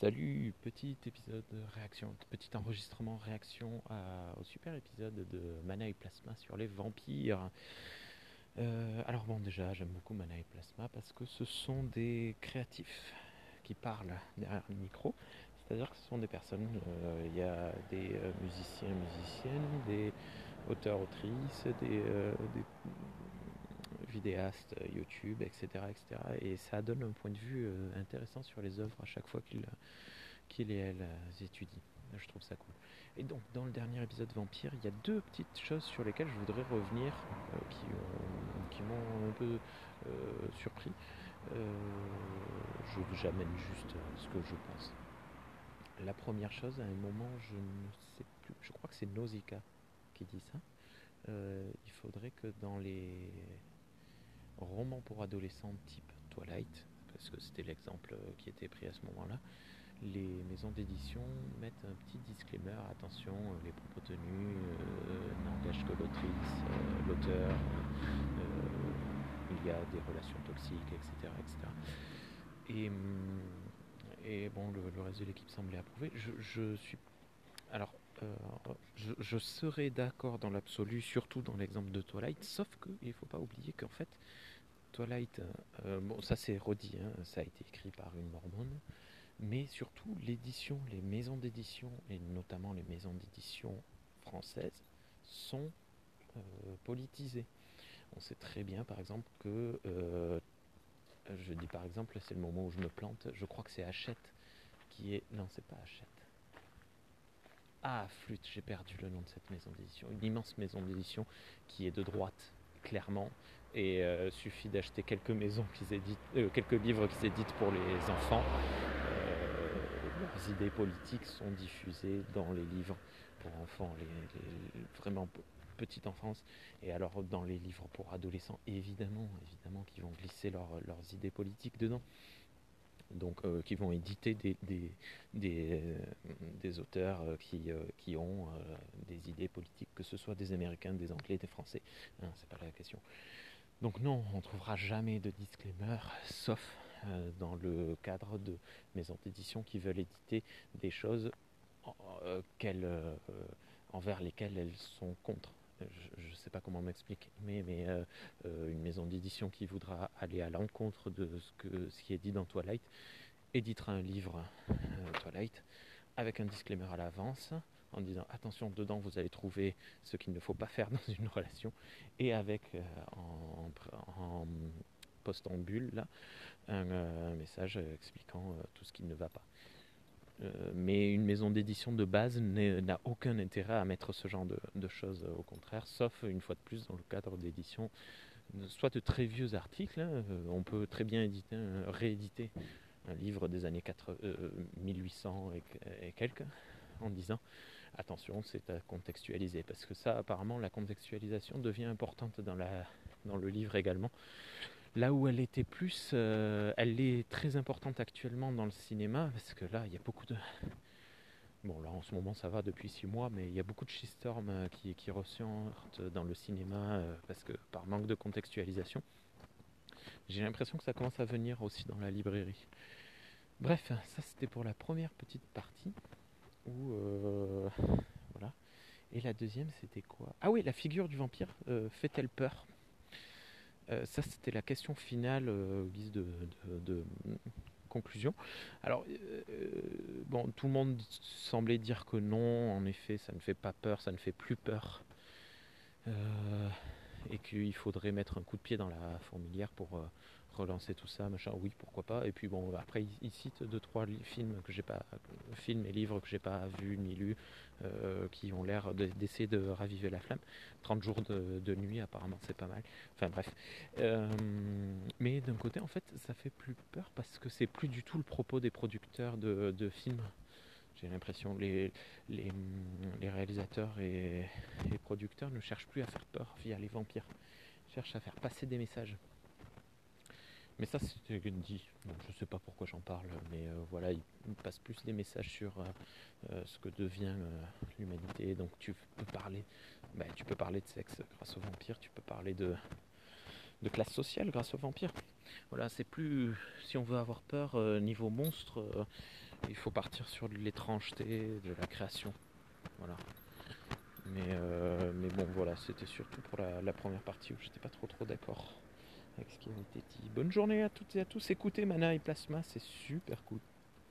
Salut, petit épisode de réaction, petit enregistrement réaction au super épisode de Mana et Plasma sur les vampires. Euh, alors bon déjà j'aime beaucoup Mana et Plasma parce que ce sont des créatifs qui parlent derrière le micro, c'est-à-dire que ce sont des personnes, euh, il y a des euh, musiciens, musiciennes, des auteurs, autrices, des vidéastes YouTube, etc., etc. Et ça donne un point de vue intéressant sur les œuvres à chaque fois qu'il et elles étudient. Je trouve ça cool. Et donc, dans le dernier épisode Vampire, il y a deux petites choses sur lesquelles je voudrais revenir qui, m'ont un peu surpris. je j'amène juste ce que je pense. La première chose, à un moment, je ne sais plus, je crois que c'est Nausicaa qui dit ça. il faudrait que dans les romans pour adolescents type Twilight, parce que c'était l'exemple qui était pris à ce moment-là, les maisons d'édition mettent un petit disclaimer, attention, les propos tenus euh, n'engagent que l'autrice, euh, l'auteur, euh, il y a des relations toxiques, etc. etc. Et, hum, et bon, le, reste de l'équipe semblait approuver. Je, suis. Alors, je, serais d'accord dans l'absolu, surtout dans l'exemple de Twilight, sauf qu'il ne faut pas oublier qu'en fait, Twilight, bon, ça c'est redit, hein, ça a été écrit par une mormone mais surtout l'édition, les maisons d'édition, et notamment les maisons d'édition françaises, sont euh, politisées. On sait très bien par exemple que, euh, je dis par exemple, c'est le moment où je me plante, je crois que c'est Hachette qui est... Non, c'est pas Hachette. Ah, flûte, j'ai perdu le nom de cette maison d'édition. Une immense maison d'édition qui est de droite, clairement, et euh, suffit d'acheter quelques quelques livres qui s'éditent pour les enfants leurs idées politiques sont diffusées dans les livres pour enfants, les, vraiment petite enfance, et alors dans les livres pour adolescents, évidemment, évidemment, qui vont glisser leurs idées politiques dedans. Donc, euh, qui vont éditer des, euh, auteurs euh, qui, ont des idées politiques, que ce soit des Américains, des Anglais, des Français. Hein, c'est pas la question. Donc non, on ne trouvera jamais de disclaimer, sauf dans le cadre de maisons d'édition qui veulent éditer des choses envers lesquelles elles sont contre. Je ne sais pas comment m'expliquer, mais, mais une maison d'édition qui voudra aller à l'encontre de ce, qui est dit dans Twilight éditera un livre Twilight avec un disclaimer à l'avance en disant attention dedans vous allez trouver ce qu'il ne faut pas faire dans une relation et avec en, bulle là un, message expliquant euh, tout ce qui ne va pas. Euh, mais une maison d'édition de base n'a aucun intérêt à mettre ce genre de, choses, au contraire, sauf une fois de plus dans le cadre d'édition, soit de très vieux articles, hein, euh, on peut très bien éditer, rééditer un livre des années 4, 1800 et, quelques, en disant attention, c'est à contextualiser, parce que ça, apparemment, la contextualisation devient importante dans le livre également. Là où elle était plus, euh, elle est très importante actuellement dans le cinéma, parce que là, il y a beaucoup de... Bon, là, en ce moment, ça va depuis six mois, mais il y a beaucoup de shitstorm euh, qui, qui ressortent dans le cinéma, euh, parce que par manque de contextualisation. J'ai l'impression que ça commence à venir aussi dans la librairie. Bref, ça c'était pour la première petite partie. Où, voilà. Et la deuxième, c'était quoi? Ah oui, la figure du vampire fait-elle peur? Ça, c'était la question finale euh, au guise de, conclusion. Alors, euh, bon, tout le monde semblait dire que non, en effet, ça ne fait pas peur, ça ne fait plus peur. Et qu'il faudrait mettre un coup de pied dans la fourmilière pour relancer tout ça, machin, oui, pourquoi pas. Et puis bon, après, il, cite deux, trois films que j'ai pas, films et livres que j'ai pas vus ni lus, euh, qui ont l'air d'essayer de, raviver la flamme. 30 jours de, nuit, apparemment, c'est pas mal. Enfin bref. Euh, mais d'un côté, en fait, ça fait plus peur parce que c'est plus du tout le propos des producteurs de, films. J'ai l'impression les, les, les, réalisateurs et les producteurs ne cherchent plus à faire peur via les vampires. Ils cherchent à faire passer des messages. Mais ça, c'est dit. je ne sais pas pourquoi j'en parle, mais euh, voilà, il passe plus des messages sur euh, euh, ce que devient l'humanité. Donc tu peux parler, ben, tu peux parler de sexe grâce aux vampires, tu peux parler de, de classe sociale grâce aux vampires. Voilà, c'est plus. Si on veut avoir peur niveau monstre, il faut partir sur l'étrangeté, de la création. Voilà. Mais, euh, mais bon, voilà, c'était surtout pour la, première partie où j'étais pas trop trop d'accord avec ce qui avait été dit. Bonne journée à toutes et à tous. Écoutez Mana et Plasma, c'est super cool.